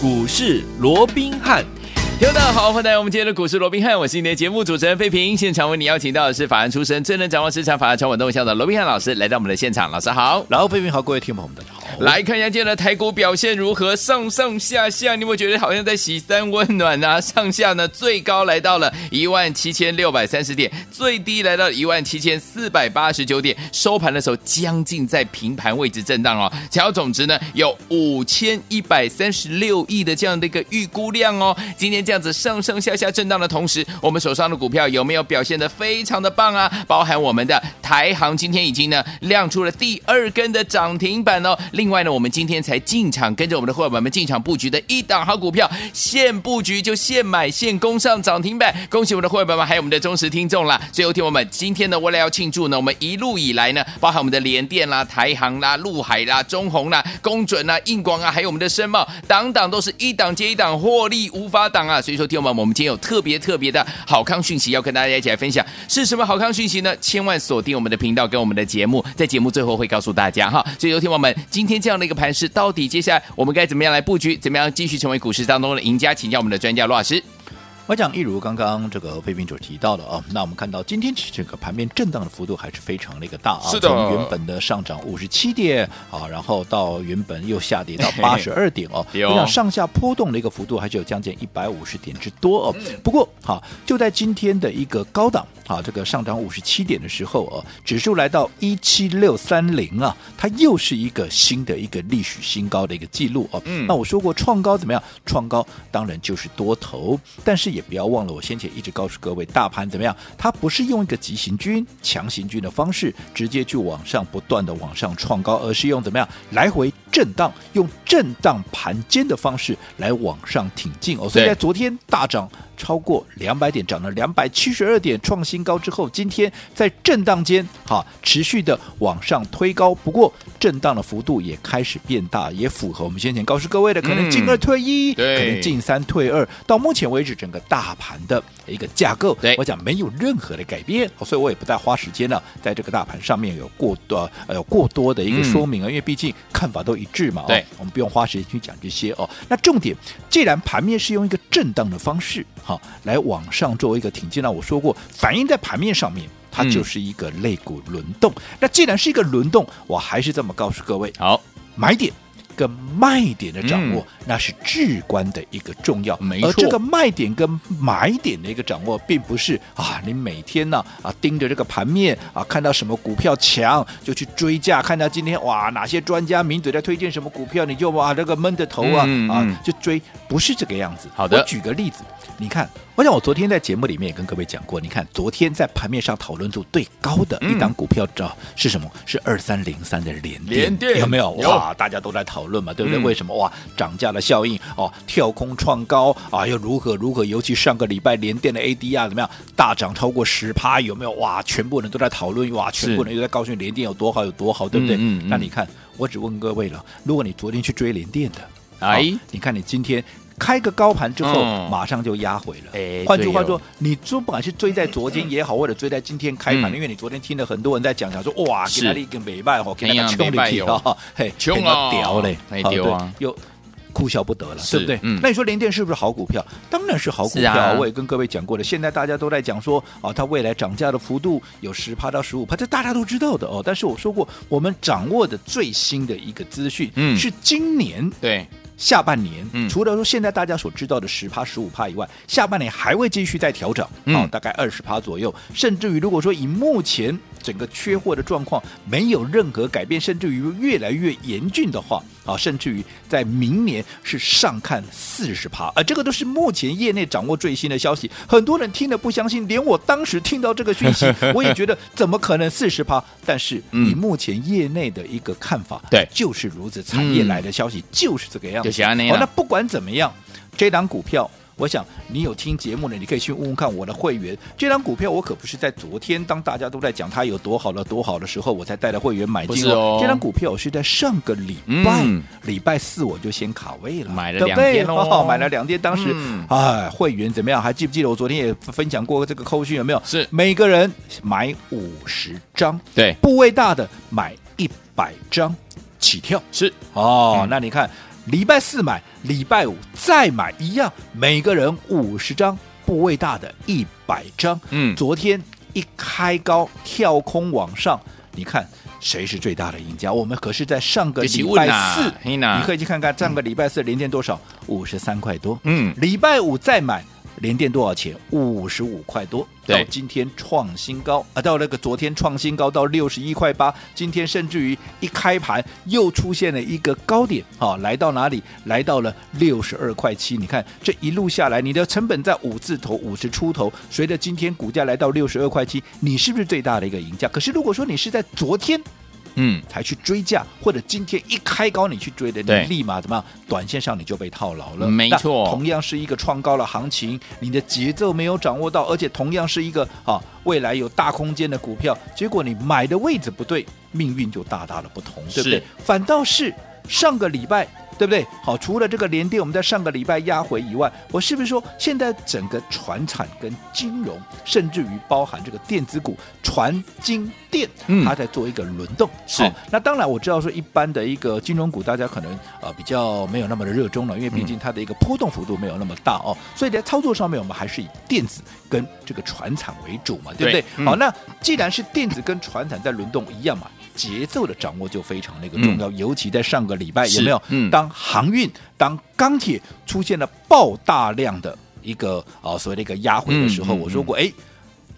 股市罗宾汉。听众大家好，欢迎来到我们今天的股市罗宾汉，我是你的节目主持人费平。现场为你邀请到的是法案出身、最能掌握市场法案传闻动向的罗宾汉老师，来到我们的现场。老师好，然后费平好，各位听众朋友们大家好。来看一下今天的台股表现如何，上上下下，你有没有觉得好像在洗三温暖啊？上下呢，最高来到了一万七千六百三十点，最低来到一万七千四百八十九点，收盘的时候将近在平盘位置震荡哦。成交总值呢有五千一百三十六亿的这样的一个预估量哦。今天这样子上上下下震荡的同时，我们手上的股票有没有表现得非常的棒啊？包含我们的台航今天已经呢亮出了第二根的涨停板哦。另另外呢，我们今天才进场，跟着我们的伙伴们进场布局的一档好股票，现布局就现买现攻上涨停板，恭喜我们的伙伴们，还有我们的忠实听众啦！最后听我们今天呢，为了要庆祝呢，我们一路以来呢，包含我们的联电啦、台航啦、陆海啦、中鸿啦、工准啦、硬广啊，还有我们的深茂，档档都是一档接一档，获利无法挡啊！所以说，听我们，我们今天有特别特别的好康讯息要跟大家一起来分享，是什么好康讯息呢？千万锁定我们的频道跟我们的节目，在节目最后会告诉大家哈。所以，有听我们今天这样的。一个盘势到底接下来我们该怎么样来布局？怎么样继续成为股市当中的赢家？请教我们的专家罗老师。我讲，一如刚刚这个飞平所提到的啊，那我们看到今天这个盘面震荡的幅度还是非常的一个大啊，是的，从原本的上涨五十七点啊，然后到原本又下跌到八十二点哦，我想上下波动的一个幅度还是有将近一百五十点之多哦。不过好，就在今天的一个高档啊，这个上涨五十七点的时候哦，指数来到一七六三零啊，它又是一个新的一个历史新高的一个记录哦。嗯，那我说过创高怎么样？创高当然就是多头，但是也也不要忘了，我先前一直告诉各位，大盘怎么样？它不是用一个急行军、强行军的方式，直接去往上不断的往上创高，而是用怎么样来回震荡，用震荡盘间的方式来往上挺进哦。所以在昨天大涨。超过两百点，涨了两百七十二点，创新高之后，今天在震荡间，哈，持续的往上推高。不过，震荡的幅度也开始变大，也符合我们先前告诉各位的，可能进二退一，可能进三退二。到目前为止，整个大盘的一个架构，我讲没有任何的改变，所以我也不再花时间了，在这个大盘上面有过多呃有过多的一个说明啊，因为毕竟看法都一致嘛，对，我们不用花时间去讲这些哦。那重点，既然盘面是用一个震荡的方式。好，来往上作为一个挺进。那我说过，反映在盘面上面，它就是一个肋骨轮动。嗯、那既然是一个轮动，我还是这么告诉各位：好，买点。跟卖点的掌握，嗯、那是至关的一个重要。没错，而这个卖点跟买点的一个掌握，并不是啊，你每天呢啊盯着这个盘面啊，看到什么股票强就去追价，看到今天哇哪些专家名嘴在推荐什么股票，你就哇这个闷着头啊、嗯、啊就追，不是这个样子。好的，我举个例子，你看。我想我昨天在节目里面也跟各位讲过，你看昨天在盘面上讨论度最高的一档股票，知道是什么？是二三零三的联电，联电有没有？哇，大家都在讨论嘛，对不对？为什么？哇，涨价的效应哦，跳空创高啊，又如何如何？尤其上个礼拜联电的 ADR 怎么样？大涨超过十趴，有没有？哇，全部人都在讨论，哇，全部人又在告诉联电有多好有多好，对不对？那你看，我只问各位了，如果你昨天去追联电的，哎，你看你今天。开个高盘之后，马上就压回了。哎，换句话说，你说不管是追在昨天也好，或者追在今天开盘，因为你昨天听了很多人在讲讲说，哇，给他一个美败哈，给他个冲力哈，嘿，冲啊，屌嘞，屌啊，又哭笑不得了，对不对？那你说联电是不是好股票？当然是好股票。我也跟各位讲过了，现在大家都在讲说，啊，它未来涨价的幅度有十趴到十五趴，这大家都知道的哦。但是我说过，我们掌握的最新的一个资讯，嗯，是今年对。下半年，嗯、除了说现在大家所知道的十趴、十五趴以外，下半年还会继续再调整，好、嗯哦，大概二十趴左右。甚至于，如果说以目前整个缺货的状况没有任何改变，甚至于越来越严峻的话，啊，甚至于在明年是上看四十趴，而这个都是目前业内掌握最新的消息。很多人听了不相信，连我当时听到这个讯息，我也觉得怎么可能四十趴？但是以目前业内的一个看法，对、嗯，就是如此，产业来的消息就是这个样子。好、哦，那不管怎么样，这档股票，我想你有听节目的，你可以去问问看我的会员。这张股票我可不是在昨天，当大家都在讲它有多好了、多好的时候，我才带着会员买进哦。这张股票我是在上个礼拜、嗯、礼拜四我就先卡位了，买了两天哦，买了两天。当时哎、嗯，会员怎么样？还记不记得我昨天也分享过这个扣讯有没有？是每个人买五十张，对，部位大的买一百张起跳。是哦，嗯、那你看。礼拜四买，礼拜五再买一样，每个人五十张，部位大的一百张。嗯，昨天一开高跳空往上，你看谁是最大的赢家？我们可是在上个礼拜四，你可以去看看上个礼拜四连跌多少，五十三块多。嗯，礼拜五再买。连电多少钱？五十五块多，到今天创新高啊！到那个昨天创新高到六十一块八，今天甚至于一开盘又出现了一个高点啊，来到哪里？来到了六十二块七。你看这一路下来，你的成本在五字头五十出头，随着今天股价来到六十二块七，你是不是最大的一个赢家？可是如果说你是在昨天。嗯，才去追价，或者今天一开高你去追的，你立马怎么样？短线上你就被套牢了。没错，同样是一个创高的行情，你的节奏没有掌握到，而且同样是一个啊未来有大空间的股票，结果你买的位置不对，命运就大大的不同，对不对？反倒是上个礼拜。对不对？好，除了这个连跌，我们在上个礼拜压回以外，我是不是说现在整个船产跟金融，甚至于包含这个电子股、船金电，它在做一个轮动？嗯、是。那当然我知道说一般的一个金融股，大家可能呃比较没有那么的热衷了，因为毕竟它的一个波动幅度没有那么大哦。所以在操作上面，我们还是以电子跟这个船产为主嘛，对不对？对嗯、好，那既然是电子跟船产在轮动一样嘛。节奏的掌握就非常那个重要，嗯、尤其在上个礼拜有没有？嗯、当航运、当钢铁出现了爆大量的一个啊所谓的一个压回的时候，嗯、我说过，哎、嗯，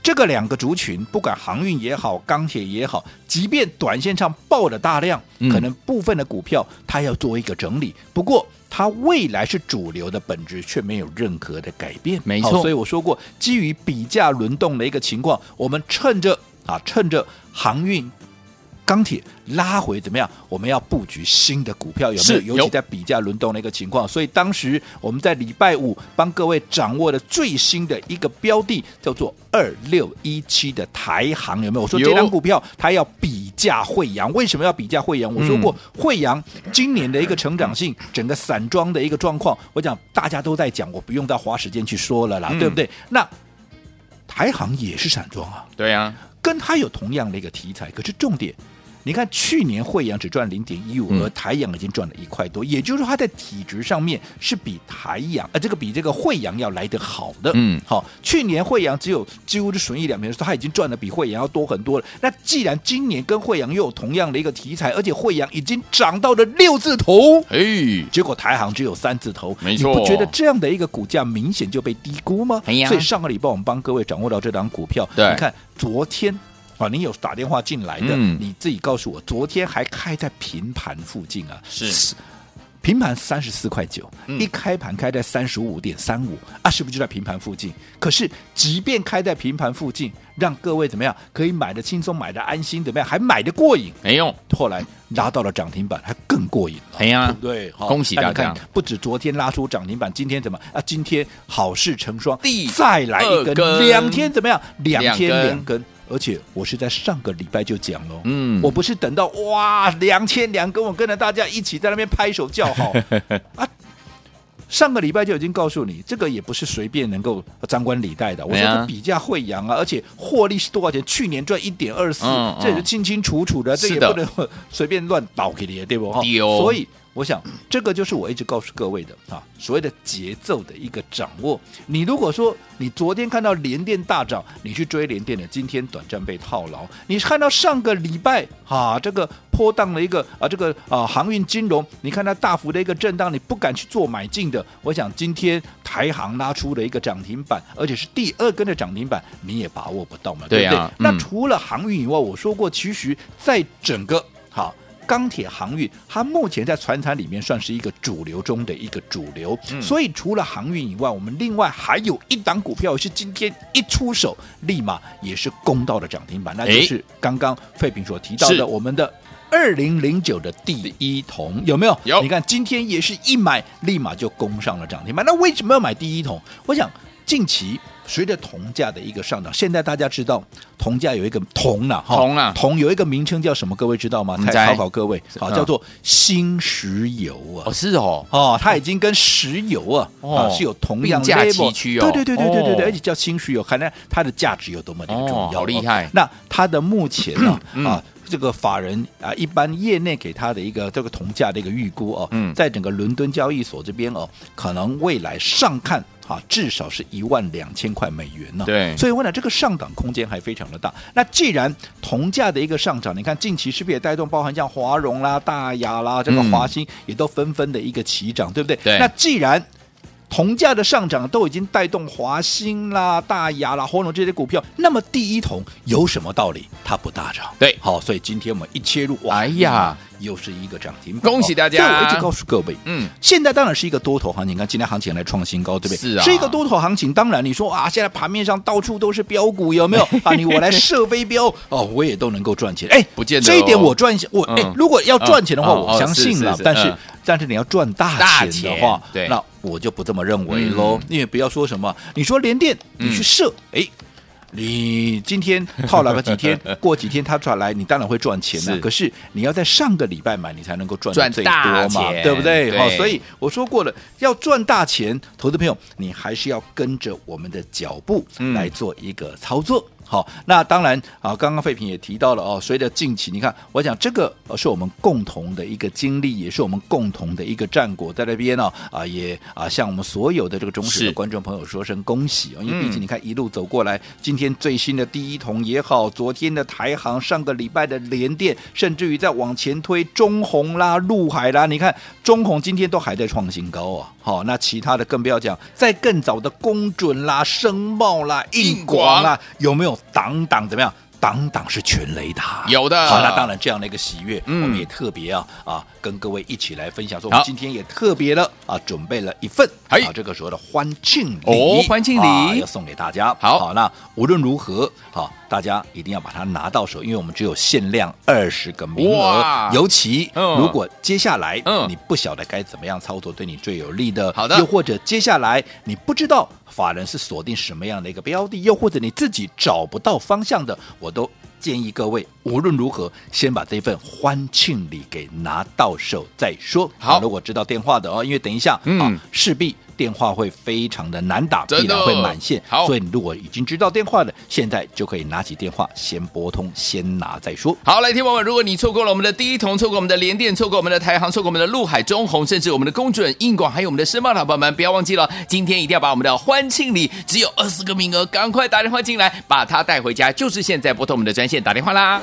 这个两个族群，不管航运也好，钢铁也好，即便短线上爆了大量，嗯、可能部分的股票它要做一个整理，不过它未来是主流的本质却没有任何的改变，没错。所以我说过，基于比价轮动的一个情况，我们趁着啊，趁着航运。钢铁拉回怎么样？我们要布局新的股票有没有？尤其在比价轮动的一个情况，所以当时我们在礼拜五帮各位掌握的最新的一个标的叫做二六一七的台行有没有？我说这张股票它要比价惠阳，为什么要比价惠阳？我说过惠阳今年的一个成长性，整个散装的一个状况，我讲大家都在讲，我不用再花时间去说了啦，嗯、对不对？那台行也是散装啊，对呀、啊，跟它有同样的一个题材，可是重点。你看，去年惠阳只赚零点一五，而台阳已经赚了一块多，嗯、也就是说，它在体值上面是比台阳，呃，这个比这个惠阳要来得好的。嗯，好，去年惠阳只有几乎是损益两平的时候，它已经赚的比惠阳要多很多了。那既然今年跟惠阳又有同样的一个题材，而且惠阳已经涨到了六字头，哎，结果台行只有三字头，没错，你不觉得这样的一个股价明显就被低估吗？哎呀，所以上个礼拜我们帮各位掌握到这档股票，对，你看昨天。啊，你有打电话进来的，嗯、你自己告诉我，昨天还开在平盘附近啊？是，平盘三十四块九，一开盘开在三十五点三五啊，是不是就在平盘附近？可是，即便开在平盘附近，让各位怎么样可以买的轻松，买的安心，怎么样还买的过瘾？没用，后来拉到了涨停板，还更过瘾了。哎呀，对，恭喜大家！不止昨天拉出涨停板，今天怎么啊？今天好事成双，再来一根，两天怎么样？两天两根。而且我是在上个礼拜就讲了，嗯，我不是等到哇两千两跟我跟着大家一起在那边拍手叫好 啊，上个礼拜就已经告诉你，这个也不是随便能够张冠李戴的。我说这比价会扬啊，而且获利是多少钱？去年赚一点二四，这也是清清楚楚的，这也不能 随便乱倒给你，对不？哈，所以。我想，这个就是我一直告诉各位的啊，所谓的节奏的一个掌握。你如果说你昨天看到联电大涨，你去追联电的，今天短暂被套牢。你看到上个礼拜啊，这个波荡的一个啊，这个啊航运金融，你看它大幅的一个震荡，你不敢去做买进的。我想今天台行拉出了一个涨停板，而且是第二根的涨停板，你也把握不到嘛？对不对？那除了航运以外，我说过，其实在整个好。钢铁航运，它目前在船产里面算是一个主流中的一个主流，嗯、所以除了航运以外，我们另外还有一档股票是今天一出手，立马也是攻到了涨停板，那就是刚刚费平所提到的我们的二零零九的第一桶，有没有？有。你看今天也是一买，立马就攻上了涨停板。那为什么要买第一桶？我想近期。随着铜价的一个上涨，现在大家知道铜价有一个铜了哈，铜啊，铜有一个名称叫什么？各位知道吗？再考考各位，好，叫做新石油啊。哦，是哦，哦，它已经跟石油啊啊是有同样的价值区哦。对对对对对对对，而且叫新石油，看来它的价值有多么的重要，好厉害。那它的目前呢啊。这个法人啊，一般业内给他的一个这个铜价的一个预估哦，嗯，在整个伦敦交易所这边哦，可能未来上看。啊，至少是一万两千块美元呢。对，所以我想这个上涨空间还非常的大。那既然铜价的一个上涨，你看近期是不是也带动，包含像华融啦、大亚啦、这个华兴也都纷纷的一个齐涨，对不对？对。那既然铜价的上涨都已经带动华兴啦、大亚啦、华龙这些股票，那么第一桶有什么道理它不大涨？对，好，所以今天我们一切入，哎呀。又是一个涨停，恭喜大家！我一直告诉各位，嗯，现在当然是一个多头行情。看今天行情来创新高，对不对？是啊，是一个多头行情。当然你说啊，现在盘面上到处都是标股，有没有 啊？你我来射飞镖哦，我也都能够赚钱。哎，不见得这一点我赚钱，我哎，如果要赚钱的话，我相信了。但是但是你要赚大钱的话，对，那我就不这么认为喽。因为不要说什么，你说连电，你去射，哎。你今天套了个几天，过几天它转来，你当然会赚钱了。可是你要在上个礼拜买，你才能够赚最多嘛，对不对？好，所以我说过了，要赚大钱，投资朋友，你还是要跟着我们的脚步来做一个操作。好，那当然啊，刚刚废品也提到了哦，随着近期，你看，我讲这个是我们共同的一个经历，也是我们共同的一个战果，在那边呢啊，也啊向我们所有的这个忠实的观众朋友说声恭喜啊，因为毕竟你看一路走过来，今天最新的第一桶也好，昨天的台行，上个礼拜的联电，甚至于再往前推中红啦、陆海啦，你看中红今天都还在创新高啊。好，那其他的更不要讲，在更早的公准啦、声茂啦、硬广啦，有没有档档怎么样？挡挡是全雷达，有的。好，那当然这样的一个喜悦，嗯、我们也特别啊啊，跟各位一起来分享。说我们今天也特别的啊，准备了一份啊，这个时候的欢庆礼，哦，欢庆礼、啊、要送给大家。好，好，那无论如何，好。大家一定要把它拿到手，因为我们只有限量二十个名额。尤其如果接下来你不晓得该怎么样操作，对你最有利的。好的。又或者接下来你不知道法人是锁定什么样的一个标的，又或者你自己找不到方向的，我都建议各位无论如何先把这份欢庆礼给拿到手再说。好，如果知道电话的哦，因为等一下啊势必。电话会非常的难打，必然会满线。好，所以你如果已经知道电话的，现在就可以拿起电话先拨通，先拿再说。好，来听友们，如果你错过了我们的第一桶，错过我们的联电，错过我们的台航，错过我们的陆海中红，甚至我们的工准、应广，还有我们的申茂的朋友们，不要忘记了，今天一定要把我们的欢庆礼只有二十个名额，赶快打电话进来，把它带回家。就是现在拨通我们的专线打电话啦。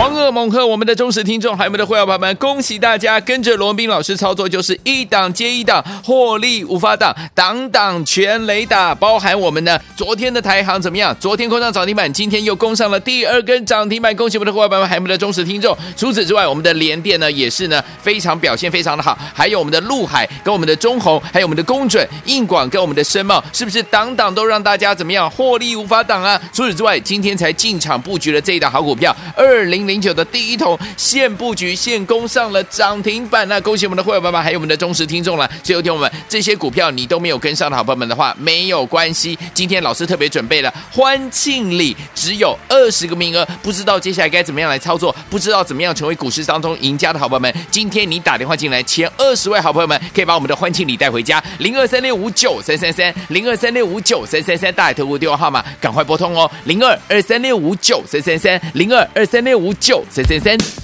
狂贺猛贺！我们的忠实听众，还有我们的会员朋友们，恭喜大家跟着罗文彬老师操作，就是一档接一档，获利无法挡，挡挡全雷打。包含我们呢，昨天的台航怎么样？昨天攻上涨停板，今天又攻上了第二根涨停板，恭喜我们的会员朋友们，还有我们的忠实听众。除此之外，我们的联电呢，也是呢非常表现非常的好，还有我们的陆海跟我们的中鸿，还有我们的工准、硬广跟我们的申茂，是不是挡挡都让大家怎么样获利无法挡啊？除此之外，今天才进场布局了这一档好股票，二零。零九的第一桶现布局现攻上了涨停板，那恭喜我们的会员爸爸，还有我们的忠实听众了。最后听我们这些股票你都没有跟上的好朋友们的话，没有关系。今天老师特别准备了欢庆礼，只有二十个名额，不知道接下来该怎么样来操作，不知道怎么样成为股市当中赢家的好朋友们，今天你打电话进来，前二十位好朋友们可以把我们的欢庆礼带回家，零二三六五九三三三，零二三六五九三三三，大海特务电话号码赶快拨通哦，零二二三六五九三三三，零二二三六五。九三三三。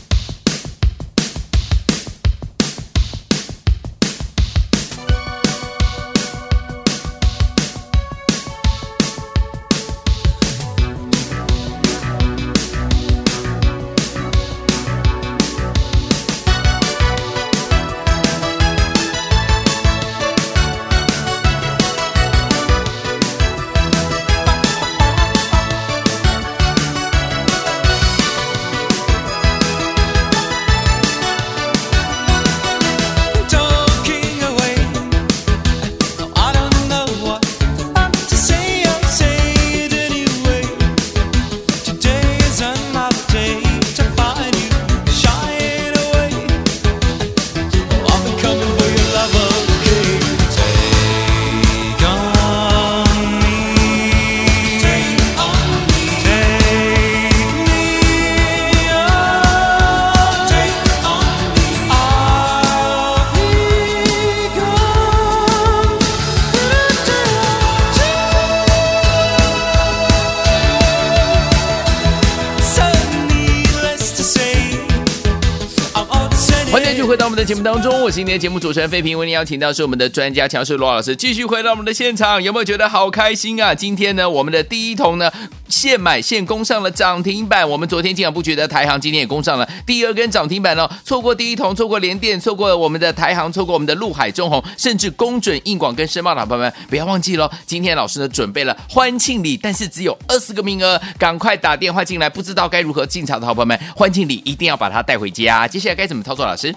今天的节目主持人费平，为您邀请到是我们的专家强势罗老师，继续回到我们的现场，有没有觉得好开心啊？今天呢，我们的第一桶呢，现买现攻上了涨停板。我们昨天进场布局的台行，今天也攻上了第二根涨停板哦。错过第一桶，错过联电，错过了我们的台行，错过我们的陆海中红，甚至攻准硬广跟申茂的朋友们，不要忘记喽。今天老师呢准备了欢庆礼，但是只有二十个名额，赶快打电话进来。不知道该如何进场的好朋友们，欢庆礼一定要把它带回家。接下来该怎么操作？老师？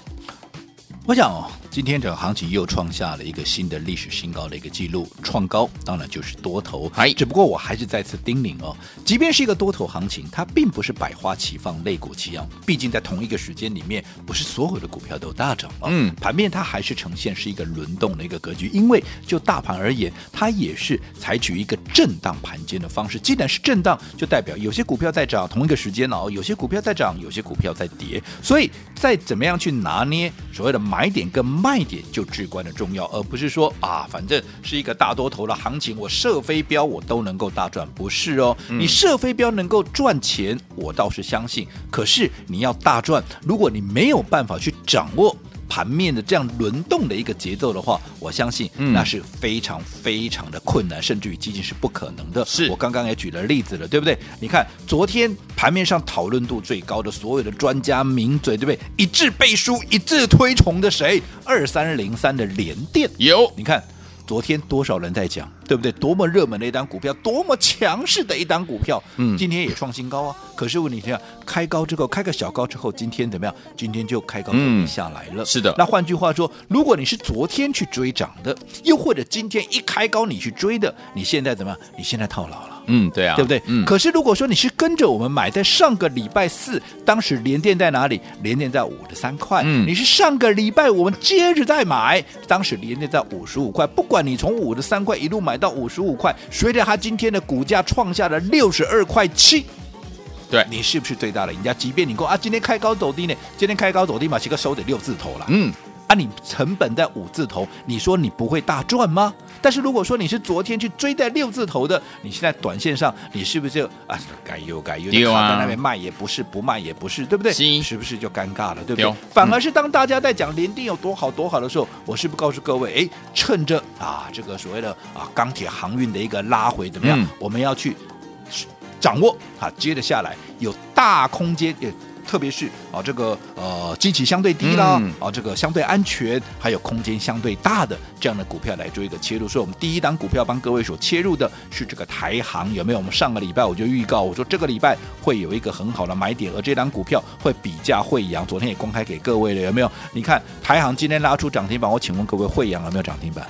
我想哦。今天整个行情又创下了一个新的历史新高的一个记录，创高当然就是多头。哎，只不过我还是再次叮咛哦，即便是一个多头行情，它并不是百花齐放、类股齐扬。毕竟在同一个时间里面，不是所有的股票都大涨了。嗯，盘面它还是呈现是一个轮动的一个格局。因为就大盘而言，它也是采取一个震荡盘间的方式。既然是震荡，就代表有些股票在涨，同一个时间哦，有些股票在涨，有些股票在跌。所以在怎么样去拿捏所谓的买点跟卖点就至关的重要，而不是说啊，反正是一个大多头的行情，我射飞镖我都能够大赚，不是哦。你射飞镖能够赚钱，我倒是相信。可是你要大赚，如果你没有办法去掌握。盘面的这样轮动的一个节奏的话，我相信那是非常非常的困难，嗯、甚至于几近是不可能的。是我刚刚也举了例子了，对不对？你看昨天盘面上讨论度最高的所有的专家名嘴，对不对？一致背书、一致推崇的谁？二三零三的联电有，你看。昨天多少人在讲，对不对？多么热门的一档股票，多么强势的一档股票，嗯，今天也创新高啊。可是问题是，开高之后，开个小高之后，今天怎么样？今天就开高就下来了。是的。那换句话说，如果你是昨天去追涨的，又或者今天一开高你去追的，你现在怎么样？你现在套牢了。嗯，对啊，对不对？嗯。可是如果说你是跟着我们买，在上个礼拜四，当时连电在哪里？连电在五十三块。嗯。你是上个礼拜我们接着再买，当时连电在五十五块。不管你从五十三块一路买到五十五块，随着它今天的股价创下了六十二块七，对，你是不是最大的赢家？即便你说啊，今天开高走低呢，今天开高走低嘛，这个收得六字头了。嗯。啊，你成本在五字头，你说你不会大赚吗？但是如果说你是昨天去追在六字头的，你现在短线上你是不是就啊该有该有，有啊，在那边卖也不是，不卖也不是，对不对？是，是不是就尴尬了，对不对？反而是当大家在讲联电有多好多好的时候，我是不是告诉各位，哎，趁着啊这个所谓的啊钢铁航运的一个拉回怎么样？嗯、我们要去掌握啊，接着下来有大空间。特别是啊，这个呃，基期相对低啦，嗯、啊，这个相对安全，还有空间相对大的这样的股票来做一个切入。所以，我们第一档股票帮各位所切入的是这个台行，有没有？我们上个礼拜我就预告，我说这个礼拜会有一个很好的买点，而这档股票会比价惠阳，昨天也公开给各位了，有没有？你看台行今天拉出涨停板，我请问各位惠阳有没有涨停板？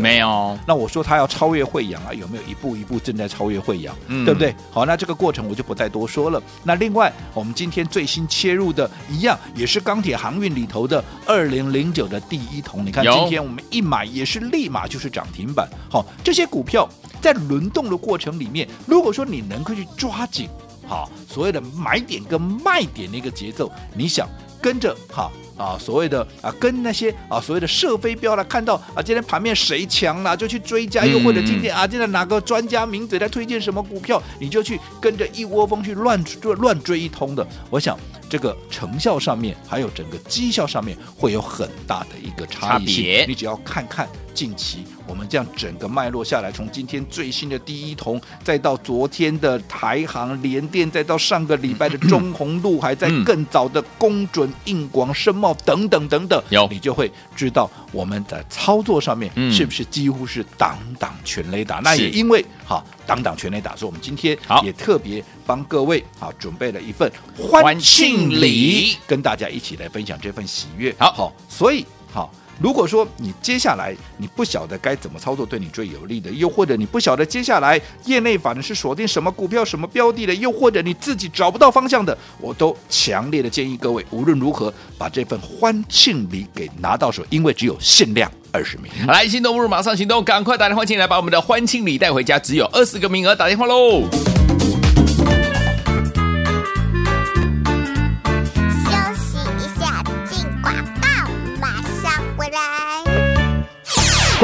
没有，那我说他要超越惠阳啊，有没有一步一步正在超越惠阳，嗯、对不对？好，那这个过程我就不再多说了。那另外，我们今天最新切入的一样，也是钢铁航运里头的二零零九的第一桶。你看今天我们一买也是立马就是涨停板。好，这些股票在轮动的过程里面，如果说你能够去抓紧，好，所谓的买点跟卖点的一个节奏，你想跟着哈。啊，所谓的啊，跟那些啊，所谓的射飞镖了，看到啊，今天盘面谁强了，就去追加；又或者今天啊，今天哪个专家名嘴在推荐什么股票，你就去跟着一窝蜂去乱追乱追一通的。我想这个成效上面，还有整个绩效上面，会有很大的一个。差别。你只要看看。近期我们这样整个脉络下来，从今天最新的第一铜，再到昨天的台航联电，再到上个礼拜的中红路海，在更早的公准硬广申茂等等等等，有你就会知道我们在操作上面是不是几乎是档档全雷打。那也因为好档档全雷打，所以我们今天也特别帮各位啊准备了一份欢庆礼，跟大家一起来分享这份喜悦。好好，所以好。如果说你接下来你不晓得该怎么操作对你最有利的，又或者你不晓得接下来业内法呢是锁定什么股票、什么标的的，又或者你自己找不到方向的，我都强烈的建议各位无论如何把这份欢庆礼给拿到手，因为只有限量二十名。来，心动不如马上行动，赶快打电话进来把我们的欢庆礼带回家，只有二十个名额，打电话喽！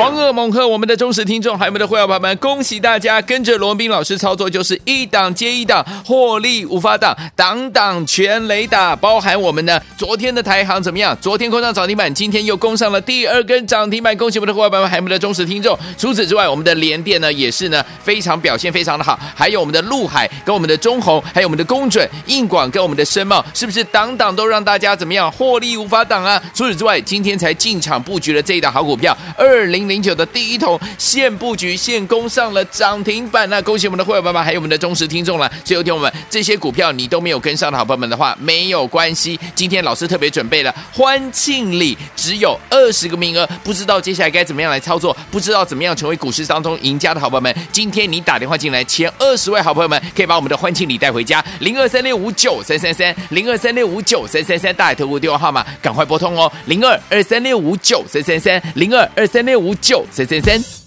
狂贺猛贺，我们的忠实听众，还有我们的会员朋友们，恭喜大家跟着罗文彬老师操作，就是一档接一档，获利无法挡，挡挡全雷打。包含我们呢，昨天的台航怎么样？昨天攻上涨停板，今天又攻上了第二根涨停板，恭喜我们的会员朋友们，还有我们的忠实听众。除此之外，我们的联电呢，也是呢非常表现非常的好，还有我们的陆海跟我们的中鸿，还有我们的工准、硬广跟我们的深茂，是不是挡挡都让大家怎么样获利无法挡啊？除此之外，今天才进场布局了这一档好股票，二零。零九的第一桶现布局现攻上了涨停板，那恭喜我们的会员爸爸，还有我们的忠实听众了。所以有听我们这些股票你都没有跟上的好朋友们的话，没有关系。今天老师特别准备了欢庆礼，只有二十个名额，不知道接下来该怎么样来操作，不知道怎么样成为股市当中赢家的好朋友们，今天你打电话进来，前二十位好朋友们可以把我们的欢庆礼带回家，零二三六五九三三三，零二三六五九三三三，大海投顾电话号码赶快拨通哦，零二二三六五九三三三，零二二三六五。九三三三。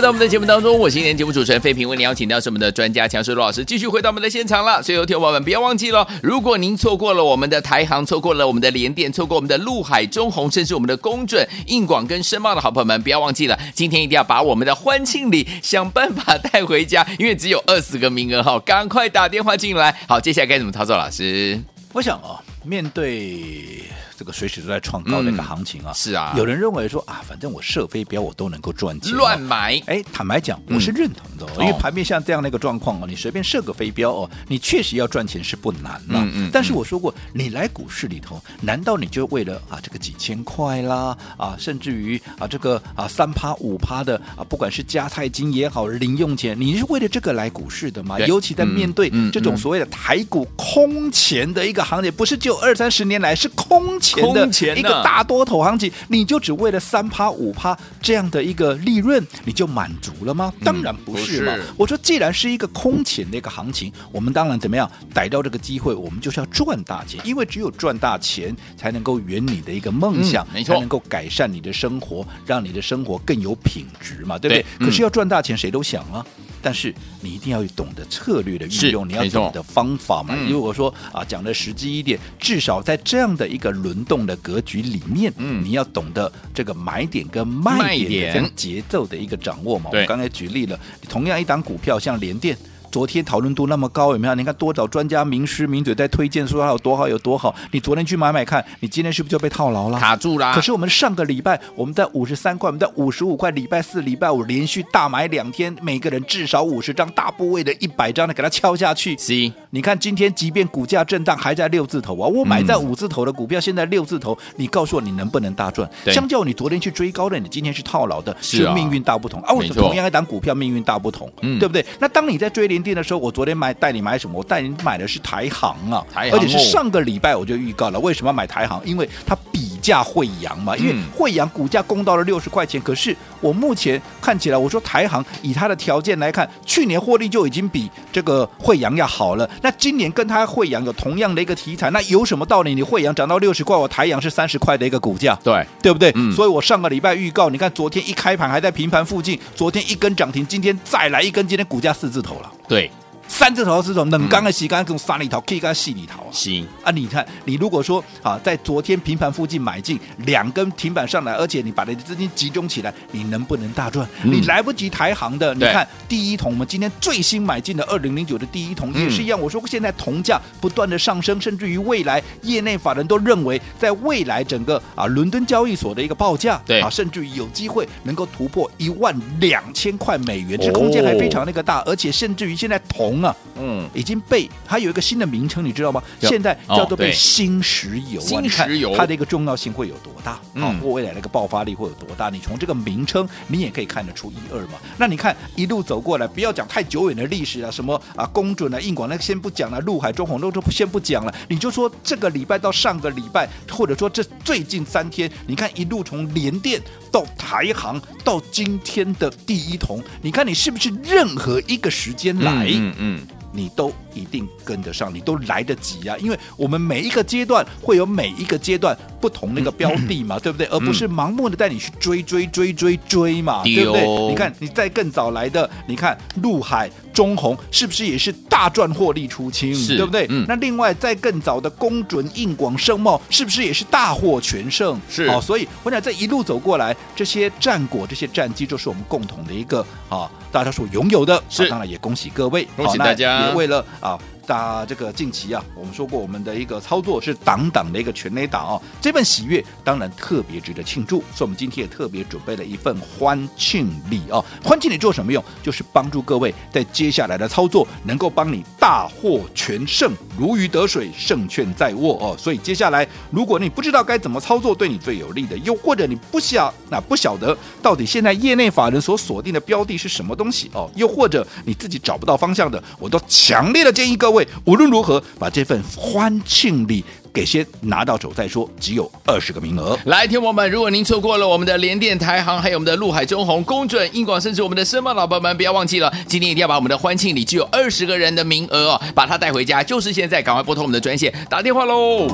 回到我们的节目当中，我是今天节目主持人费平，为您邀请到是我们的专家强势罗老师，继续回到我们的现场了。所以，有听众朋友们不要忘记了，如果您错过了我们的台航，错过了我们的联电，错过我们的陆海、中鸿，甚至我们的工准、硬广跟申茂的好朋友们，不要忘记了，今天一定要把我们的欢庆礼想办法带回家，因为只有二十个名额哈，赶快打电话进来。好，接下来该怎么操作？老师，我想啊，面对。这个随时都在创高的一个行情啊，是啊，有人认为说啊，反正我射飞镖我都能够赚钱，乱买。哎，坦白讲，我是认同的，因为盘面像这样的一个状况哦，你随便射个飞镖哦，你确实要赚钱是不难了。嗯，但是我说过，你来股市里头，难道你就为了啊这个几千块啦啊，甚至于啊这个啊三趴五趴的啊，不管是加菜金也好，零用钱，你是为了这个来股市的吗？尤其在面对这种所谓的台股空前的一个行情，不是就二三十年来是空前。空前的一个大多头行情，你就只为了三趴五趴这样的一个利润，你就满足了吗？当然不是嘛！我说，既然是一个空前的一个行情，我们当然怎么样逮到这个机会，我们就是要赚大钱，因为只有赚大钱才能够圆你的一个梦想，没错，才能够改善你的生活，让你的生活更有品质嘛，对不对？可是要赚大钱，谁都想啊。但是你一定要懂得策略的运用，你要懂得方法嘛。如果说啊，讲的实际一点，至少在这样的一个轮动的格局里面，嗯，你要懂得这个买点跟卖点跟节奏的一个掌握嘛。我刚才举例了，同样一档股票像联电。昨天讨论度那么高，有没有？你看多找专家名师名嘴在推荐，说它有多好有多好。你昨天去买买看，你今天是不是就被套牢了？卡住了。可是我们上个礼拜我们在五十三块，我们在五十五块，礼拜四、礼拜五连续大买两天，每个人至少五十张大部位的一百张的给它敲下去。是，你看今天即便股价震荡，还在六字头啊。我买在五字头的股票，现在六字头，你告诉我你能不能大赚？相较你昨天去追高的，你今天是套牢的，是命运大不同啊。我同样一档股票，命运大不同，对不对？那当你在追联电的时候，我昨天。买带你买什么？我带你买的是台行啊，台航哦、而且是上个礼拜我就预告了，为什么要买台行？因为它比价惠阳嘛，因为惠阳股价攻到了六十块钱，可是我目前看起来，我说台行以它的条件来看，去年获利就已经比这个惠阳要好了。那今年跟它惠阳有同样的一个题材，那有什么道理？你惠阳涨到六十块，我台阳是三十块的一个股价，对对不对？嗯、所以我上个礼拜预告，你看昨天一开盘还在平盘附近，昨天一根涨停，今天再来一根，今天股价四字头了。对。三字头是什么？冷刚的洗干这种三里头，可以跟细里头啊。行啊，你看，你如果说啊，在昨天平盘附近买进两根停板上来，而且你把你的资金集中起来，你能不能大赚？嗯、你来不及台行的，你看第一桶，我们今天最新买进的二零零九的第一桶也是一样。嗯、我说现在铜价不断的上升，甚至于未来业内法人都认为，在未来整个啊伦敦交易所的一个报价，对啊，甚至于有机会能够突破一万两千块美元，这空间还非常那个大，而且甚至于现在铜啊，嗯。已经被它有一个新的名称，你知道吗？现在叫做被新石油啊！新石油它的一个重要性会有多大？嗯，或未来那个爆发力会有多大？你从这个名称，你也可以看得出一二嘛。那你看一路走过来，不要讲太久远的历史啊，什么啊，公准啊，硬广，那个先不讲了，陆海中红都都先不讲了。你就说这个礼拜到上个礼拜，或者说这最近三天，你看一路从联电到台航到今天的第一铜，你看你是不是任何一个时间来？嗯嗯。嗯嗯。你都一定跟得上，你都来得及啊！因为我们每一个阶段会有每一个阶段不同那个标的嘛，嗯、对不对？而不是盲目的带你去追追追追追嘛，嗯、对不对？你看，你在更早来的，你看陆海、中红是不是也是大赚获利出清？对不对？嗯、那另外在更早的公准、硬广、盛茂，是不是也是大获全胜？是啊、哦，所以我想这一路走过来，这些战果、这些战绩，就是我们共同的一个啊，大家所拥有的。是，当然也恭喜各位，恭喜大家。也为了啊。大这个近期啊，我们说过我们的一个操作是挡挡的一个全垒打哦，这份喜悦当然特别值得庆祝，所以我们今天也特别准备了一份欢庆礼哦。欢庆礼做什么用？就是帮助各位在接下来的操作能够帮你大获全胜，如鱼得水，胜券在握哦。所以接下来如果你不知道该怎么操作对你最有利的，又或者你不晓那不晓得到底现在业内法人所锁定的标的是什么东西哦，又或者你自己找不到方向的，我都强烈的建议各位。无论如何，把这份欢庆礼给先拿到手再说。只有二十个名额。来，听我们，如果您错过了我们的联电、台航，还有我们的陆海、中红、公准、英广，甚至我们的申茂，老板们不要忘记了，今天一定要把我们的欢庆礼只有二十个人的名额哦，把它带回家，就是现在，赶快拨通我们的专线打电话喽。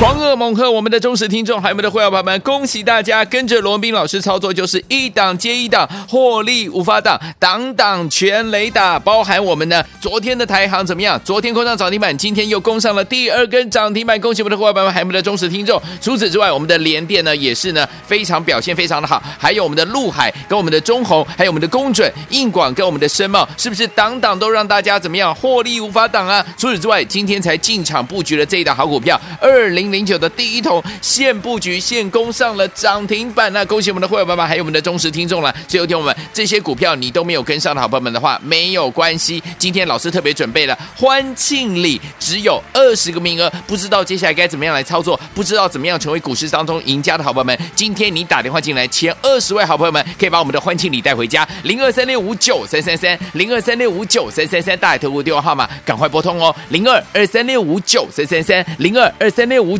狂贺猛贺！我们的忠实听众，还有我们的会员朋友们，恭喜大家跟着罗文彬老师操作，就是一档接一档，获利无法挡，挡挡全雷打。包含我们的昨天的台航怎么样？昨天攻上涨停板，今天又攻上了第二根涨停板，恭喜我们的会员朋友们，还有我们的忠实听众。除此之外，我们的联电呢，也是呢非常表现非常的好，还有我们的陆海跟我们的中鸿，还有我们的公准、硬广跟我们的申茂，是不是挡挡都让大家怎么样获利无法挡啊？除此之外，今天才进场布局了这一档好股票，二零。零九的第一桶现布局现攻上了涨停板，那恭喜我们的会员爸爸，还有我们的忠实听众了。最后听我们这些股票你都没有跟上的好朋友们的话，没有关系。今天老师特别准备了欢庆礼，只有二十个名额，不知道接下来该怎么样来操作，不知道怎么样成为股市当中赢家的好朋友们，今天你打电话进来，前二十位好朋友们可以把我们的欢庆礼带回家。零二三六五九三三三，零二三六五九三三三，大海投顾电话号码赶快拨通哦，零二二三六五九三三三，零二二三六五。